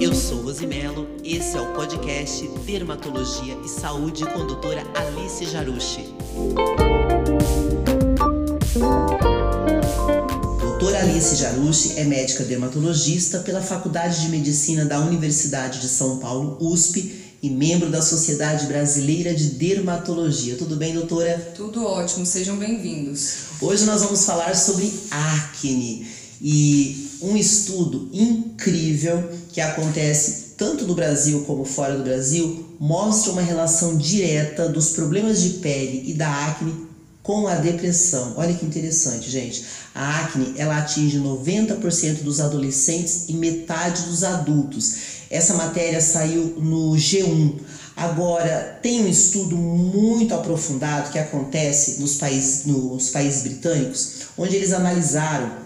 Eu sou Rosimelo, esse é o podcast Dermatologia e Saúde com doutora Alice Jarucci. Doutora Alice Jarucci é médica dermatologista pela Faculdade de Medicina da Universidade de São Paulo, USP, e membro da Sociedade Brasileira de Dermatologia. Tudo bem, doutora? Tudo ótimo, sejam bem-vindos. Hoje nós vamos falar sobre acne e um estudo incrível que acontece tanto no Brasil como fora do Brasil mostra uma relação direta dos problemas de pele e da acne com a depressão. Olha que interessante, gente. A acne, ela atinge 90% dos adolescentes e metade dos adultos. Essa matéria saiu no G1. Agora, tem um estudo muito aprofundado que acontece nos países, nos países britânicos, onde eles analisaram,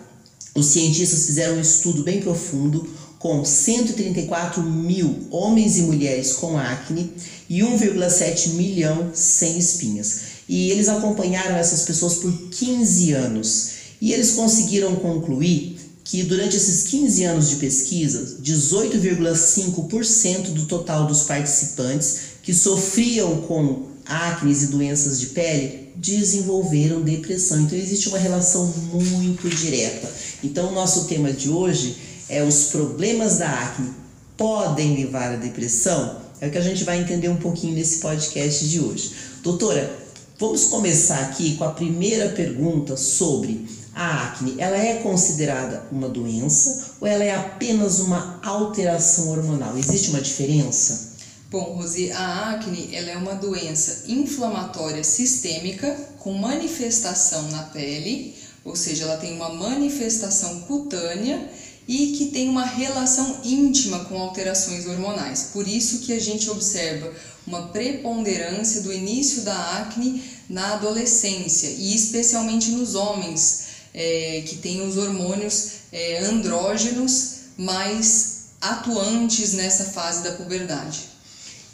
os cientistas fizeram um estudo bem profundo com 134 mil homens e mulheres com acne e 1,7 milhão sem espinhas. E eles acompanharam essas pessoas por 15 anos. E eles conseguiram concluir que durante esses 15 anos de pesquisa, 18,5% do total dos participantes que sofriam com acne e doenças de pele desenvolveram depressão. Então existe uma relação muito direta. Então o nosso tema de hoje é os problemas da acne podem levar à depressão? É o que a gente vai entender um pouquinho nesse podcast de hoje. Doutora, vamos começar aqui com a primeira pergunta sobre a acne, ela é considerada uma doença ou ela é apenas uma alteração hormonal? Existe uma diferença? Bom, Rosi, a acne ela é uma doença inflamatória sistêmica com manifestação na pele, ou seja, ela tem uma manifestação cutânea e que tem uma relação íntima com alterações hormonais. Por isso que a gente observa uma preponderância do início da acne na adolescência e especialmente nos homens é, que tem os hormônios é, andrógenos mais atuantes nessa fase da puberdade.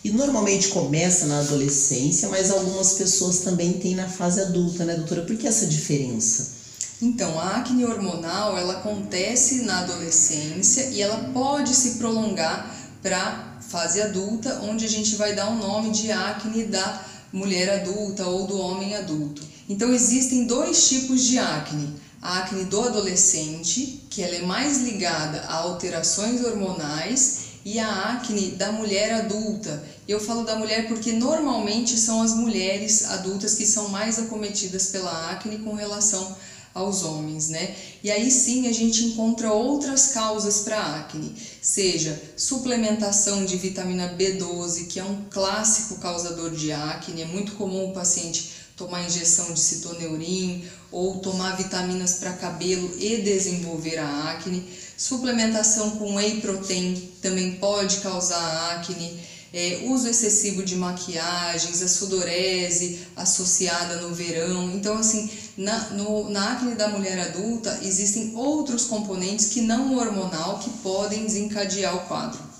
E normalmente começa na adolescência, mas algumas pessoas também têm na fase adulta, né, doutora? Por que essa diferença? Então, a acne hormonal ela acontece na adolescência e ela pode se prolongar para fase adulta, onde a gente vai dar o um nome de acne da mulher adulta ou do homem adulto. Então, existem dois tipos de acne a acne do adolescente, que ela é mais ligada a alterações hormonais, e a acne da mulher adulta. Eu falo da mulher porque normalmente são as mulheres adultas que são mais acometidas pela acne com relação aos homens, né? E aí sim a gente encontra outras causas para acne, seja suplementação de vitamina B12, que é um clássico causador de acne, é muito comum o paciente tomar injeção de citoneurin ou tomar vitaminas para cabelo e desenvolver a acne. Suplementação com whey protein também pode causar acne. É, uso excessivo de maquiagens, a sudorese associada no verão. Então, assim, na, no, na acne da mulher adulta existem outros componentes que não hormonal que podem desencadear o quadro.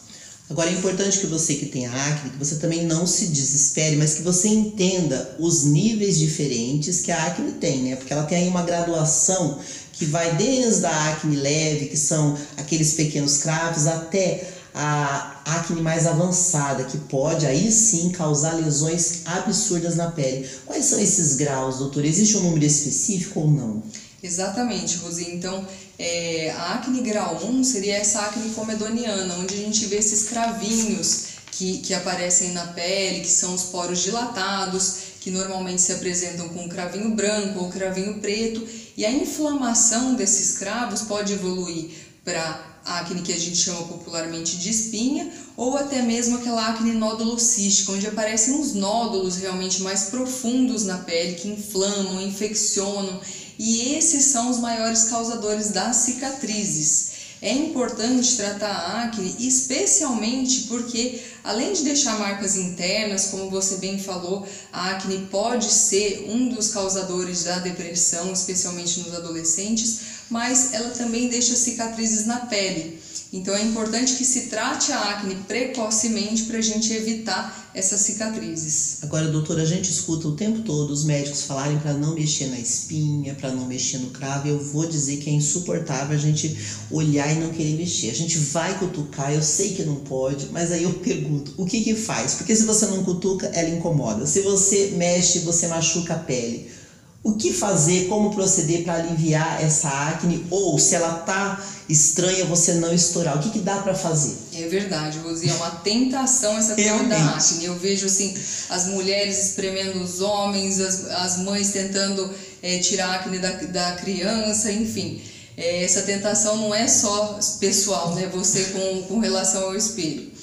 Agora é importante que você que tem acne, que você também não se desespere, mas que você entenda os níveis diferentes que a acne tem, né? Porque ela tem aí uma graduação que vai desde a acne leve, que são aqueles pequenos cravos, até a acne mais avançada, que pode aí sim causar lesões absurdas na pele. Quais são esses graus, doutor? Existe um número específico ou não? Exatamente, Rosi. Então, é, a acne grau 1 seria essa acne comedoniana, onde a gente vê esses cravinhos que, que aparecem na pele, que são os poros dilatados, que normalmente se apresentam com cravinho branco ou cravinho preto, e a inflamação desses cravos pode evoluir para acne que a gente chama popularmente de espinha, ou até mesmo aquela acne nódulo-cística, onde aparecem uns nódulos realmente mais profundos na pele que inflamam, infeccionam e esses são os maiores causadores das cicatrizes. É importante tratar a acne, especialmente porque, além de deixar marcas internas, como você bem falou, a acne pode ser um dos causadores da depressão, especialmente nos adolescentes. mas ela também deixa cicatrizes na pele. Então é importante que se trate a acne precocemente para a gente evitar essas cicatrizes. Agora, doutora, a gente escuta o tempo todo os médicos falarem para não mexer na espinha, para não mexer no cravo. Eu vou dizer que é insuportável a gente olhar e não querer mexer. A gente vai cutucar, eu sei que não pode, mas aí eu pergunto, o que que faz? Porque se você não cutuca, ela incomoda. Se você mexe, você machuca a pele o que fazer, como proceder para aliviar essa acne ou se ela tá estranha você não estourar. O que, que dá para fazer? É verdade, Rosi, é uma tentação essa coisa da acne. Eu vejo assim as mulheres espremendo os homens, as, as mães tentando é, tirar a acne da, da criança, enfim. É, essa tentação não é só pessoal, né? Você com, com relação ao espelho.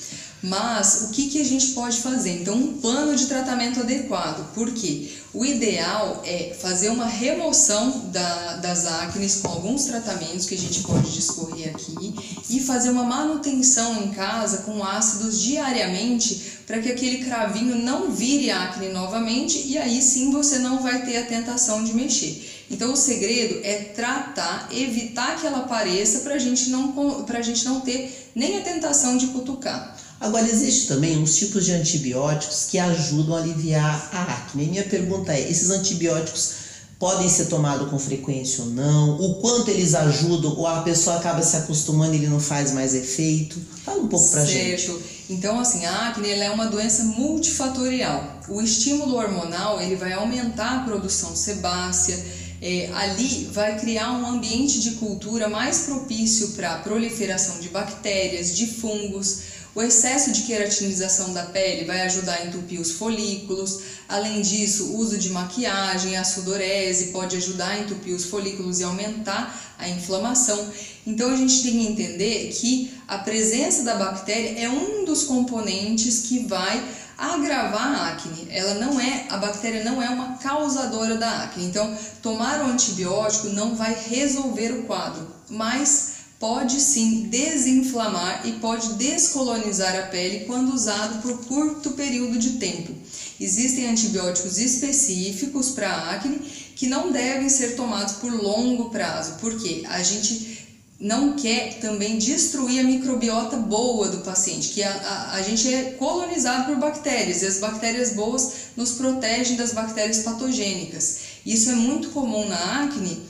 Mas o que, que a gente pode fazer? Então, um plano de tratamento adequado. Por quê? O ideal é fazer uma remoção da, das acnes com alguns tratamentos que a gente pode discorrer aqui e fazer uma manutenção em casa com ácidos diariamente para que aquele cravinho não vire acne novamente e aí sim você não vai ter a tentação de mexer. Então o segredo é tratar, evitar que ela apareça para gente não, a gente não ter nem a tentação de cutucar. Agora, existe também uns tipos de antibióticos que ajudam a aliviar a acne. Minha pergunta é: esses antibióticos podem ser tomados com frequência ou não? O quanto eles ajudam ou a pessoa acaba se acostumando e ele não faz mais efeito? Fala um pouco pra certo. gente. Então, assim, a acne é uma doença multifatorial. O estímulo hormonal ele vai aumentar a produção sebácea. É, ali vai criar um ambiente de cultura mais propício para a proliferação de bactérias, de fungos, o excesso de queratinização da pele vai ajudar a entupir os folículos. Além disso, o uso de maquiagem, a sudorese pode ajudar a entupir os folículos e aumentar a inflamação. Então a gente tem que entender que a presença da bactéria é um dos componentes que vai agravar a acne. Ela não é, a bactéria não é uma causadora da acne. Então, tomar o antibiótico não vai resolver o quadro, mas pode sim desinflamar e pode descolonizar a pele quando usado por curto período de tempo. Existem antibióticos específicos para acne que não devem ser tomados por longo prazo, porque a gente não quer também destruir a microbiota boa do paciente, que a, a, a, gente é colonizado por bactérias e as bactérias boas nos protegem das bactérias patogênicas. Isso é muito comum na acne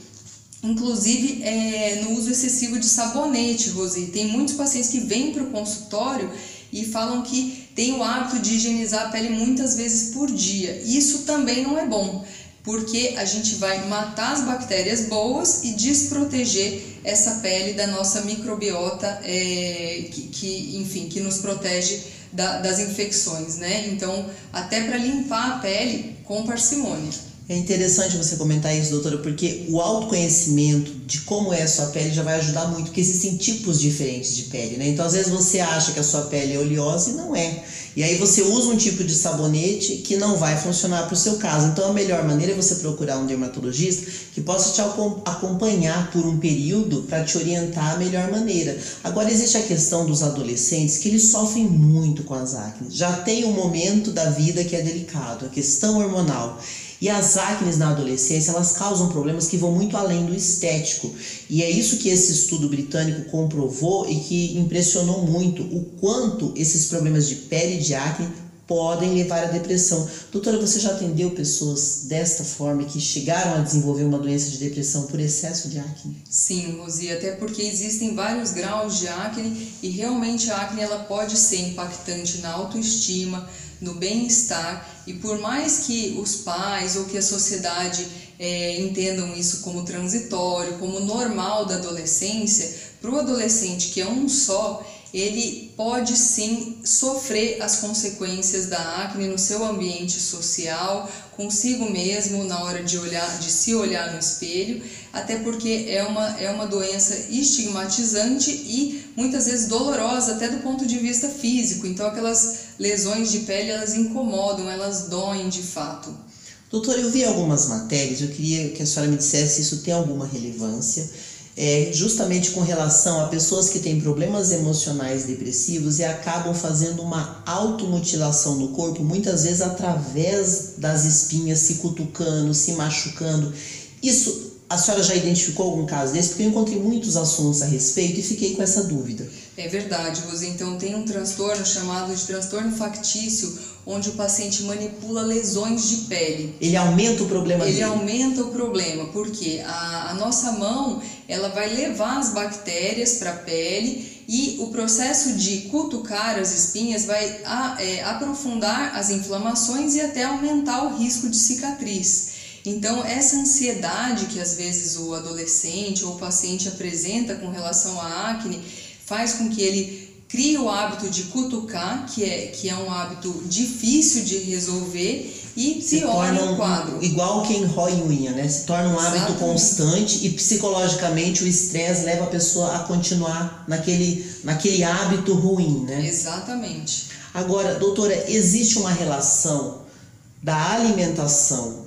inclusive é, no uso excessivo de sabonete, Rosi. Tem muitos pacientes que vêm para o consultório e falam que tem o hábito de higienizar a pele muitas vezes por dia. Isso também não é bom, porque a gente vai matar as bactérias boas e desproteger essa pele da nossa microbiota, é, que, que, enfim, que nos protege da, das infecções, né? Então, até para limpar a pele com parcimônia. É interessante você comentar isso, doutora, porque o autoconhecimento de como é a sua pele já vai ajudar muito, porque existem tipos diferentes de pele, né? Então, às vezes você acha que a sua pele é oleosa e não é. E aí você usa um tipo de sabonete que não vai funcionar para o seu caso. Então, a melhor maneira é você procurar um dermatologista que possa te acompanhar por um período para te orientar a melhor maneira. Agora, existe a questão dos adolescentes que eles sofrem muito com as acnes. Já tem um momento da vida que é delicado, a questão hormonal. E as acnes na adolescência, elas causam problemas que vão muito além do estético. E é isso que esse estudo britânico comprovou e que impressionou muito o quanto esses problemas de pele e de acne podem levar à depressão. Doutora, você já atendeu pessoas desta forma que chegaram a desenvolver uma doença de depressão por excesso de acne? Sim, Rosi, até porque existem vários graus de acne e realmente a acne ela pode ser impactante na autoestima, no bem-estar e por mais que os pais ou que a sociedade é, entendam isso como transitório, como normal da adolescência, para o adolescente que é um só, ele pode sim sofrer as consequências da acne no seu ambiente social, consigo mesmo na hora de olhar, de se olhar no espelho, até porque é uma, é uma doença estigmatizante e muitas vezes dolorosa até do ponto de vista físico. Então aquelas lesões de pele elas incomodam, elas doem de fato. Doutora, eu vi algumas matérias, eu queria que a senhora me dissesse se isso tem alguma relevância é, justamente com relação a pessoas que têm problemas emocionais depressivos e acabam fazendo uma automutilação no corpo, muitas vezes através das espinhas, se cutucando, se machucando. Isso a senhora já identificou algum caso desse? Porque eu encontrei muitos assuntos a respeito e fiquei com essa dúvida. É verdade, Rose. Então, tem um transtorno chamado de transtorno factício, onde o paciente manipula lesões de pele. Ele aumenta o problema Ele dele? aumenta o problema, porque a, a nossa mão ela vai levar as bactérias para a pele e o processo de cutucar as espinhas vai a, é, aprofundar as inflamações e até aumentar o risco de cicatriz. Então, essa ansiedade que às vezes o adolescente ou o paciente apresenta com relação à acne faz com que ele crie o hábito de cutucar, que é, que é um hábito difícil de resolver e se piora o quadro. igual quem rói unha, né? Se torna um hábito Exatamente. constante e psicologicamente o estresse leva a pessoa a continuar naquele, naquele hábito ruim, né? Exatamente. Agora, doutora, existe uma relação da alimentação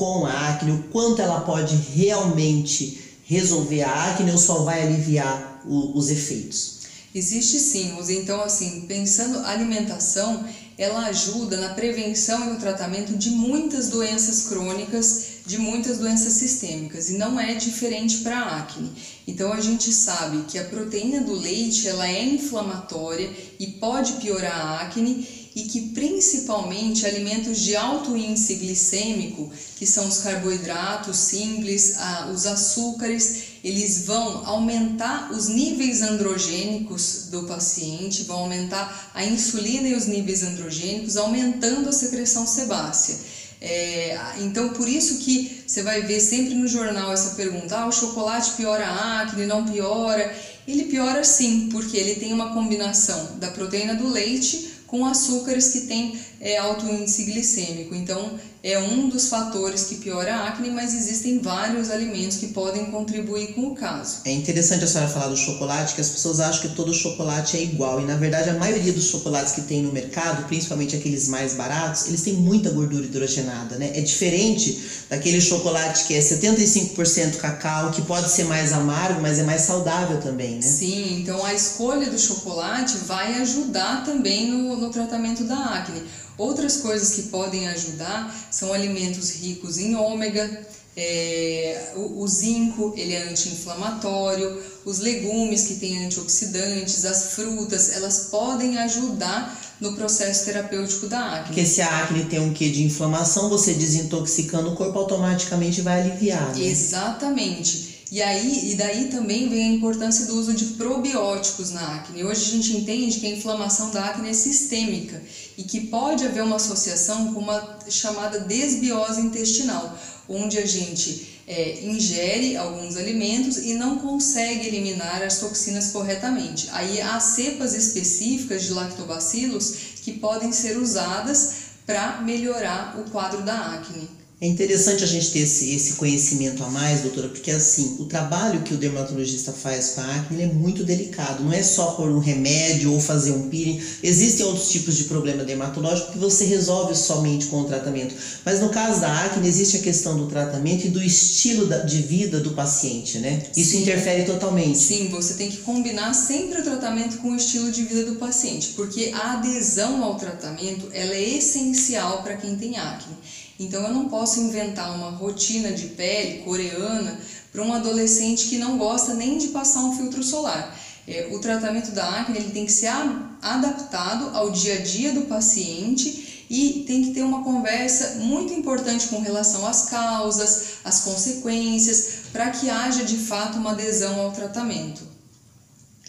com a acne, o quanto ela pode realmente resolver a acne ou só vai aliviar o- os efeitos? Existe sim. Então, assim, pensando alimentação, ela ajuda na prevenção e no tratamento de muitas doenças crônicas, de muitas doenças sistêmicas, e não é diferente para a acne. Então, a gente sabe que a proteína do leite, ela é inflamatória e pode piorar a acne, e que principalmente alimentos de alto índice glicêmico, que são os carboidratos simples, os açúcares, eles vão aumentar os níveis androgênicos do paciente, vão aumentar a insulina e os níveis androgênicos, aumentando a secreção sebácea. É, então, por isso que você vai ver sempre no jornal essa pergunta: ah, o chocolate piora a acne, não piora? Ele piora sim, porque ele tem uma combinação da proteína do leite com açúcares que têm é, alto índice glicêmico. Então, é um dos fatores que piora a acne, mas existem vários alimentos que podem contribuir com o caso. É interessante a senhora falar do chocolate, que as pessoas acham que todo chocolate é igual. E na verdade a maioria dos chocolates que tem no mercado, principalmente aqueles mais baratos, eles têm muita gordura hidrogenada, né? É diferente daquele chocolate que é 75% cacau, que pode ser mais amargo, mas é mais saudável também, né? Sim, então a escolha do chocolate vai ajudar também no, no tratamento da acne. Outras coisas que podem ajudar são alimentos ricos em ômega, é, o, o zinco, ele é anti-inflamatório, os legumes que têm antioxidantes, as frutas, elas podem ajudar no processo terapêutico da acne. Porque se a acne tem um quê de inflamação, você desintoxicando o corpo automaticamente vai aliviar, né? Exatamente. E aí, e daí também vem a importância do uso de probióticos na acne. Hoje a gente entende que a inflamação da acne é sistêmica e que pode haver uma associação com uma chamada desbiose intestinal, onde a gente é, ingere alguns alimentos e não consegue eliminar as toxinas corretamente. Aí há cepas específicas de lactobacilos que podem ser usadas para melhorar o quadro da acne. É interessante a gente ter esse, esse conhecimento a mais, doutora, porque assim, o trabalho que o dermatologista faz com a acne ele é muito delicado. Não é só por um remédio ou fazer um peeling. Existem outros tipos de problema dermatológico que você resolve somente com o tratamento. Mas no caso da acne, existe a questão do tratamento e do estilo de vida do paciente, né? Isso Sim. interfere totalmente. Sim, você tem que combinar sempre o tratamento com o estilo de vida do paciente, porque a adesão ao tratamento ela é essencial para quem tem acne. Então eu não posso inventar uma rotina de pele coreana para um adolescente que não gosta nem de passar um filtro solar. É, o tratamento da acne ele tem que ser a- adaptado ao dia a dia do paciente e tem que ter uma conversa muito importante com relação às causas, às consequências, para que haja de fato uma adesão ao tratamento.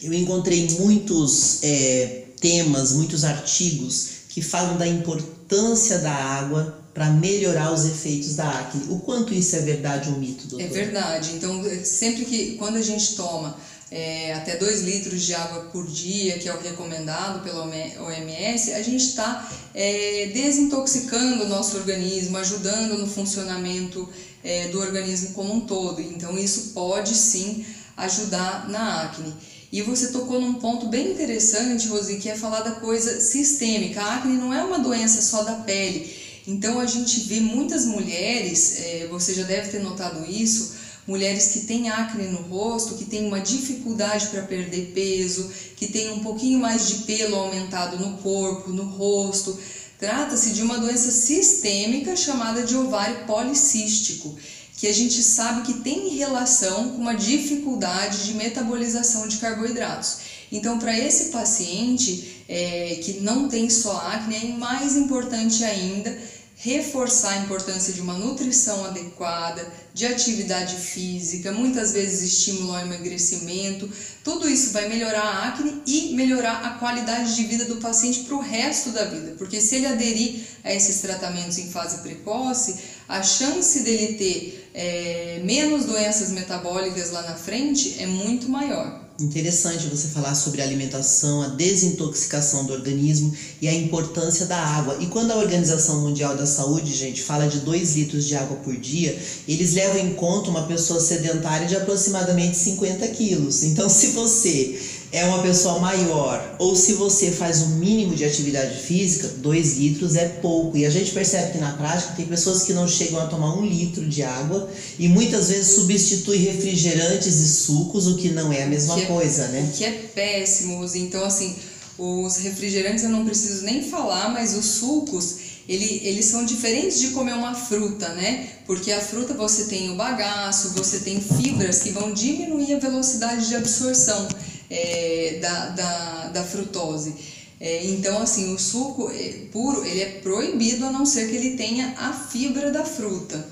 Eu encontrei muitos é, temas, muitos artigos que falam da importância da água para melhorar os efeitos da acne. O quanto isso é verdade ou mito, doutor? É verdade. Então, sempre que quando a gente toma é, até 2 litros de água por dia, que é o recomendado pela OMS, a gente está é, desintoxicando o nosso organismo, ajudando no funcionamento é, do organismo como um todo. Então, isso pode sim ajudar na acne. E você tocou num ponto bem interessante, Rosi, que é falar da coisa sistêmica. A acne não é uma doença só da pele. Então a gente vê muitas mulheres, é, você já deve ter notado isso, mulheres que têm acne no rosto, que têm uma dificuldade para perder peso, que têm um pouquinho mais de pelo aumentado no corpo, no rosto. Trata-se de uma doença sistêmica chamada de ovário policístico, que a gente sabe que tem relação com uma dificuldade de metabolização de carboidratos. Então, para esse paciente é, que não tem só acne, é mais importante ainda reforçar a importância de uma nutrição adequada, de atividade física, muitas vezes estímulo ao emagrecimento. Tudo isso vai melhorar a acne e melhorar a qualidade de vida do paciente para o resto da vida, porque se ele aderir a esses tratamentos em fase precoce, a chance dele ter é, menos doenças metabólicas lá na frente é muito maior. Interessante você falar sobre a alimentação, a desintoxicação do organismo e a importância da água. E quando a Organização Mundial da Saúde, gente, fala de 2 litros de água por dia, eles levam em conta uma pessoa sedentária de aproximadamente 50 quilos. Então, se você é uma pessoa maior, ou se você faz o mínimo de atividade física, 2 litros é pouco. E a gente percebe que na prática tem pessoas que não chegam a tomar um litro de água e muitas vezes substitui refrigerantes e sucos, o que não é a mesma que é coisa, é, né? Que é péssimo. Então, assim, os refrigerantes eu não preciso nem falar, mas os sucos. Ele, eles são diferentes de comer uma fruta, né? Porque a fruta você tem o bagaço, você tem fibras que vão diminuir a velocidade de absorção é, da, da, da frutose. É, então, assim, o suco é, puro ele é proibido a não ser que ele tenha a fibra da fruta.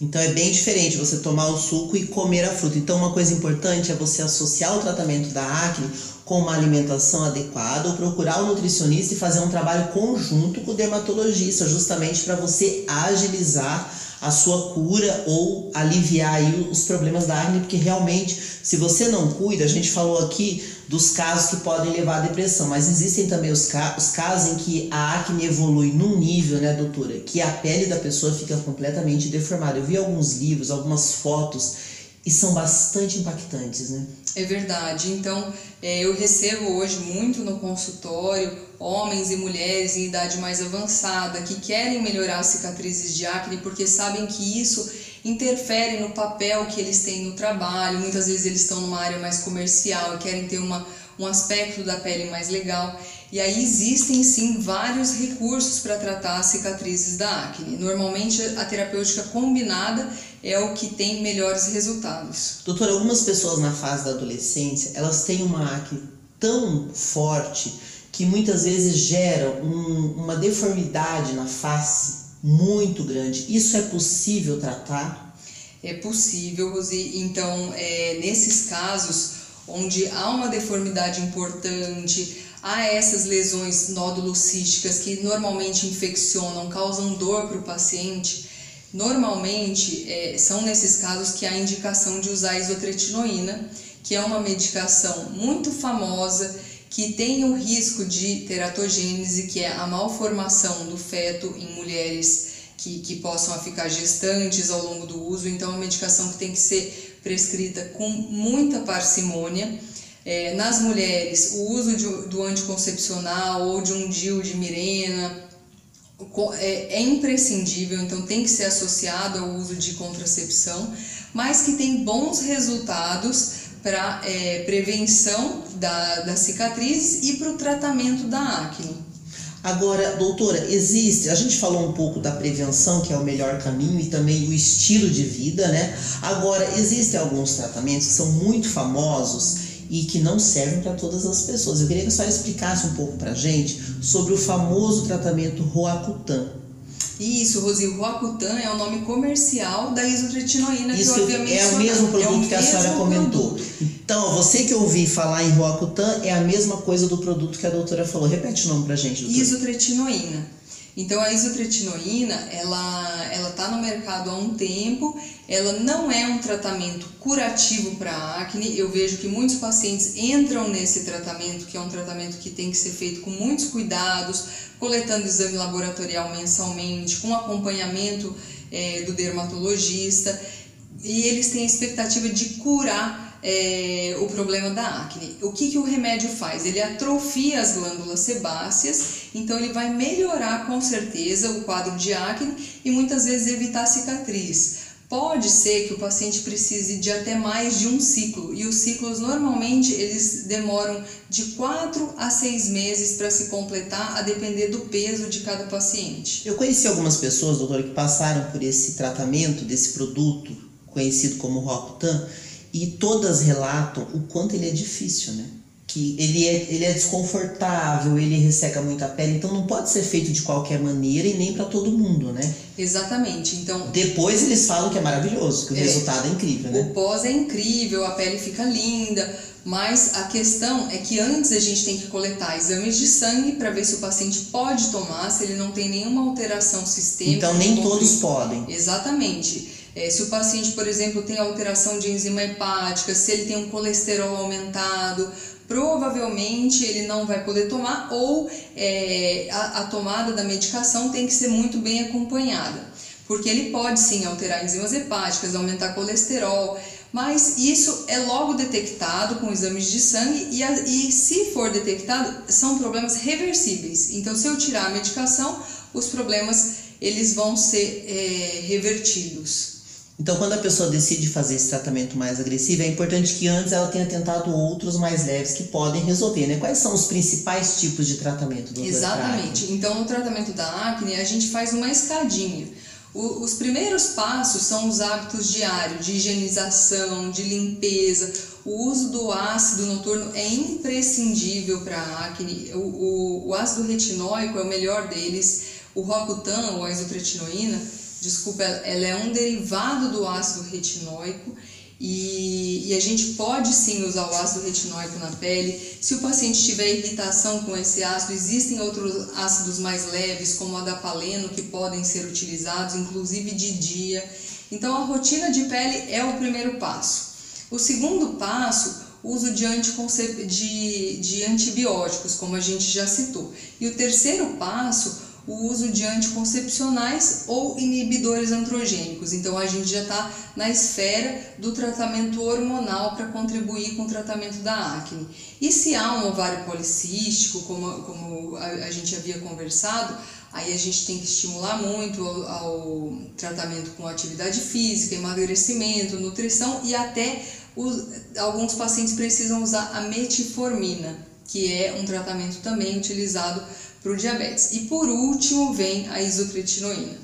Então é bem diferente você tomar o suco e comer a fruta. Então uma coisa importante é você associar o tratamento da acne com uma alimentação adequada ou procurar um nutricionista e fazer um trabalho conjunto com o dermatologista, justamente para você agilizar a sua cura ou aliviar aí os problemas da acne, porque realmente, se você não cuida, a gente falou aqui dos casos que podem levar à depressão, mas existem também os, ca os casos em que a acne evolui num nível, né, doutora, que a pele da pessoa fica completamente deformada. Eu vi alguns livros, algumas fotos e são bastante impactantes, né? É verdade. Então, é, eu recebo hoje muito no consultório homens e mulheres em idade mais avançada que querem melhorar cicatrizes de acne porque sabem que isso interfere no papel que eles têm no trabalho. Muitas vezes eles estão numa área mais comercial e querem ter uma, um aspecto da pele mais legal. E aí existem sim vários recursos para tratar as cicatrizes da acne. Normalmente a terapêutica combinada é o que tem melhores resultados. Doutora, algumas pessoas na fase da adolescência, elas têm uma acne tão forte que muitas vezes gera um, uma deformidade na face muito grande. Isso é possível tratar? É possível, Rosi. Então, é, nesses casos onde há uma deformidade importante, há essas lesões nódulos císticas que normalmente infeccionam, causam dor para o paciente, normalmente é, são nesses casos que há indicação de usar isotretinoína, que é uma medicação muito famosa que tem o risco de teratogênese, que é a malformação do feto em mulheres que, que possam ficar gestantes ao longo do uso. Então, é uma medicação que tem que ser prescrita com muita parcimônia é, nas mulheres, o uso de, do anticoncepcional ou de um DIU de Mirena é, é imprescindível, então tem que ser associado ao uso de contracepção, mas que tem bons resultados para é, prevenção da, da cicatriz e para o tratamento da acne. Agora, doutora, existe, a gente falou um pouco da prevenção, que é o melhor caminho, e também o estilo de vida, né? Agora, existem alguns tratamentos que são muito famosos e que não servem para todas as pessoas. Eu queria que a senhora explicasse um pouco para a gente sobre o famoso tratamento Roacutan. Isso, Rosi, o Roacutan é o nome comercial da isotretinoína Isso que eu havia é o mesmo produto é o que a senhora comentou. Produto. Então, você que ouvi falar em Roacutan é a mesma coisa do produto que a doutora falou. Repete o nome para a gente, doutora. Isotretinoína. Então a isotretinoína, ela ela tá no mercado há um tempo, ela não é um tratamento curativo para acne. Eu vejo que muitos pacientes entram nesse tratamento, que é um tratamento que tem que ser feito com muitos cuidados, coletando exame laboratorial mensalmente, com acompanhamento é, do dermatologista, e eles têm a expectativa de curar é, o problema da acne. O que, que o remédio faz? Ele atrofia as glândulas sebáceas, então ele vai melhorar com certeza o quadro de acne e muitas vezes evitar cicatriz. Pode ser que o paciente precise de até mais de um ciclo e os ciclos normalmente eles demoram de 4 a 6 meses para se completar, a depender do peso de cada paciente. Eu conheci algumas pessoas, doutora, que passaram por esse tratamento desse produto conhecido como Rocutan e todas relatam o quanto ele é difícil, né? que ele é, ele é desconfortável, ele resseca muito a pele, então não pode ser feito de qualquer maneira e nem para todo mundo, né? Exatamente. Então depois eles falam que é maravilhoso, que o é, resultado é incrível, né? O pós é incrível, a pele fica linda, mas a questão é que antes a gente tem que coletar exames de sangue para ver se o paciente pode tomar, se ele não tem nenhuma alteração sistêmica. Então nem todos podem. Exatamente. É, se o paciente, por exemplo, tem alteração de enzima hepática, se ele tem um colesterol aumentado, provavelmente ele não vai poder tomar ou é, a, a tomada da medicação tem que ser muito bem acompanhada, porque ele pode sim alterar enzimas hepáticas, aumentar colesterol, mas isso é logo detectado com exames de sangue e, a, e se for detectado, são problemas reversíveis. Então, se eu tirar a medicação, os problemas eles vão ser é, revertidos. Então, quando a pessoa decide fazer esse tratamento mais agressivo, é importante que antes ela tenha tentado outros mais leves que podem resolver, né? Quais são os principais tipos de tratamento, doutora? Exatamente. Então, no tratamento da acne, a gente faz uma escadinha. O, os primeiros passos são os hábitos diários de higienização, de limpeza. O uso do ácido noturno é imprescindível para a acne. O, o, o ácido retinóico é o melhor deles. O Rocutan, ou a isotretinoína, desculpa, ela é um derivado do ácido retinóico e, e, a gente pode sim usar o ácido retinóico na pele. Se o paciente tiver irritação com esse ácido, existem outros ácidos mais leves, como o adapaleno, que podem ser utilizados, inclusive de dia. Então, a rotina de pele é o primeiro passo. O segundo passo, uso de, de, de antibióticos, como a gente já citou. E o terceiro passo, o uso de anticoncepcionais ou inibidores androgênicos. Então a gente já está na esfera do tratamento hormonal para contribuir com o tratamento da acne. E se há um ovário policístico, como, como a, a gente havia conversado, aí a gente tem que estimular muito ao, ao tratamento com atividade física, emagrecimento, nutrição e até os, alguns pacientes precisam usar a metformina, que é um tratamento também utilizado para o diabetes. E por último vem a isotretinoína.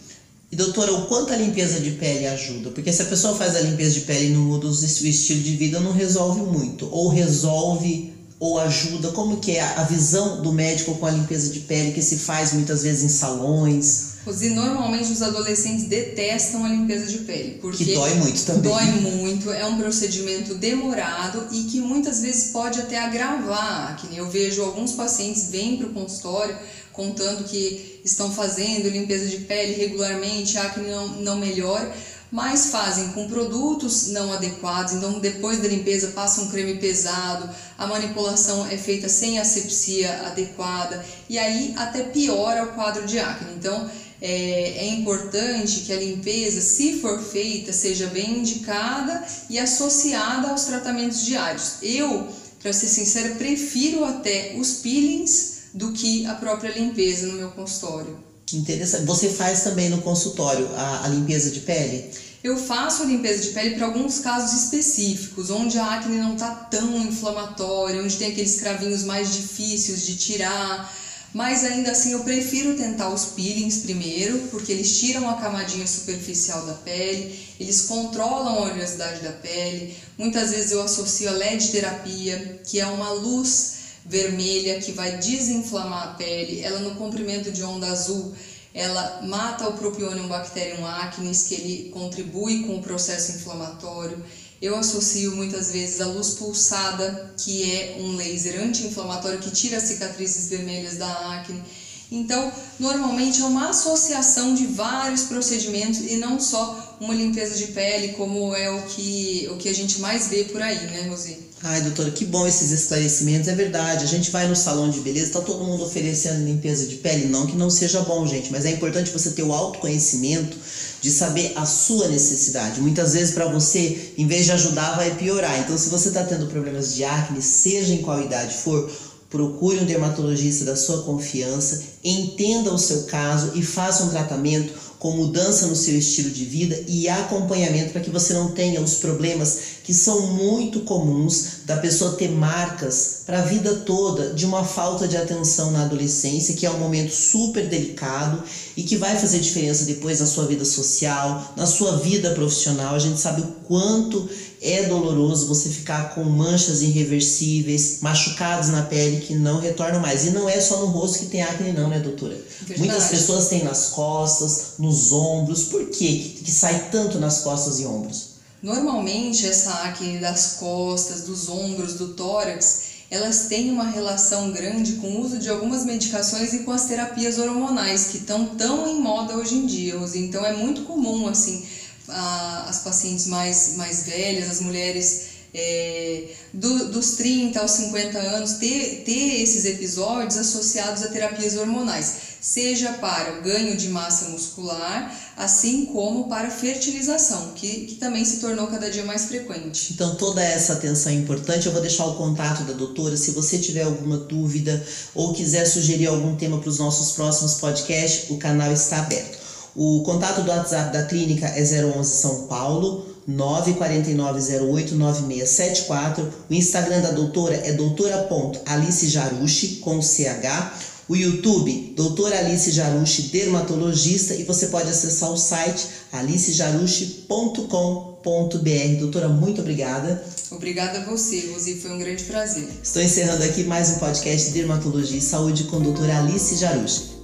E doutora, o quanto a limpeza de pele ajuda? Porque se a pessoa faz a limpeza de pele e não muda o estilo de vida, não resolve muito. Ou resolve ou ajuda? Como que é a visão do médico com a limpeza de pele que se faz muitas vezes em salões? E normalmente os adolescentes detestam a limpeza de pele. Porque que dói muito também. Dói muito, é um procedimento demorado e que muitas vezes pode até agravar Que Eu vejo alguns pacientes vêm para o consultório contando que estão fazendo limpeza de pele regularmente, a acne não, não melhora, mas fazem com produtos não adequados, então depois da limpeza passa um creme pesado, a manipulação é feita sem asepsia adequada e aí até piora o quadro de acne. Então é, é importante que a limpeza, se for feita, seja bem indicada e associada aos tratamentos diários. Eu, para ser sincera, prefiro até os peelings do que a própria limpeza no meu consultório. Interessante. Você faz também no consultório a, a limpeza de pele? Eu faço a limpeza de pele para alguns casos específicos, onde a acne não está tão inflamatória, onde tem aqueles cravinhos mais difíceis de tirar. Mas ainda assim eu prefiro tentar os peelings primeiro, porque eles tiram a camadinha superficial da pele, eles controlam a oleosidade da pele. Muitas vezes eu associo a LED terapia, que é uma luz vermelha que vai desinflamar a pele. Ela no comprimento de onda azul, ela mata o Propionum bacterium acnes, que ele contribui com o processo inflamatório. Eu associo muitas vezes a luz pulsada, que é um laser anti-inflamatório que tira as cicatrizes vermelhas da acne. Então, normalmente é uma associação de vários procedimentos e não só uma limpeza de pele, como é o que, o que a gente mais vê por aí, né, Rosi? Ai, doutora, que bom esses esclarecimentos. É verdade, a gente vai no salão de beleza, tá todo mundo oferecendo limpeza de pele. Não que não seja bom, gente, mas é importante você ter o autoconhecimento de saber a sua necessidade. Muitas vezes, para você, em vez de ajudar, vai piorar. Então, se você está tendo problemas de acne, seja em qual idade for, procure um dermatologista da sua confiança, entenda o seu caso e faça um tratamento com mudança no seu estilo de vida e acompanhamento para que você não tenha os problemas que são muito comuns da pessoa ter marcas para a vida toda de uma falta de atenção na adolescência, que é um momento super delicado e que vai fazer diferença depois na sua vida social, na sua vida profissional. A gente sabe o quanto é doloroso você ficar com manchas irreversíveis, machucados na pele que não retornam mais. E não é só no rosto que tem acne, não, né, doutora? Verdade. Muitas pessoas têm nas costas, nos ombros. Por quê que sai tanto nas costas e ombros? Normalmente, essa acne das costas, dos ombros, do tórax, elas têm uma relação grande com o uso de algumas medicações e com as terapias hormonais que estão tão em moda hoje em dia. Então é muito comum assim as pacientes mais, mais velhas, as mulheres é, do, dos 30 aos 50 anos, ter, ter esses episódios associados a terapias hormonais, seja para o ganho de massa muscular, assim como para fertilização, que, que também se tornou cada dia mais frequente. Então, toda essa atenção é importante. Eu vou deixar o contato da doutora. Se você tiver alguma dúvida ou quiser sugerir algum tema para os nossos próximos podcasts, o canal está aberto. O contato do WhatsApp da clínica é 011 São Paulo 949089674. O Instagram da doutora é doutora.alicejarushi com CH. O YouTube, doutora Alice Jarushi, dermatologista, e você pode acessar o site alicejarushi.com.br. Doutora, muito obrigada. Obrigada a você, Rosi, foi um grande prazer. Estou encerrando aqui mais um podcast de Dermatologia e Saúde com a doutora Alice Jarushi.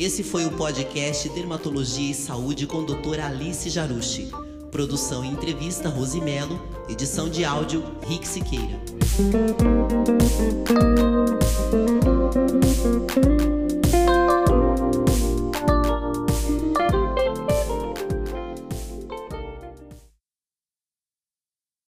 Esse foi o podcast Dermatologia e Saúde com doutora Alice Jarushi. Produção e entrevista Rose Melo, edição de áudio Rick Siqueira.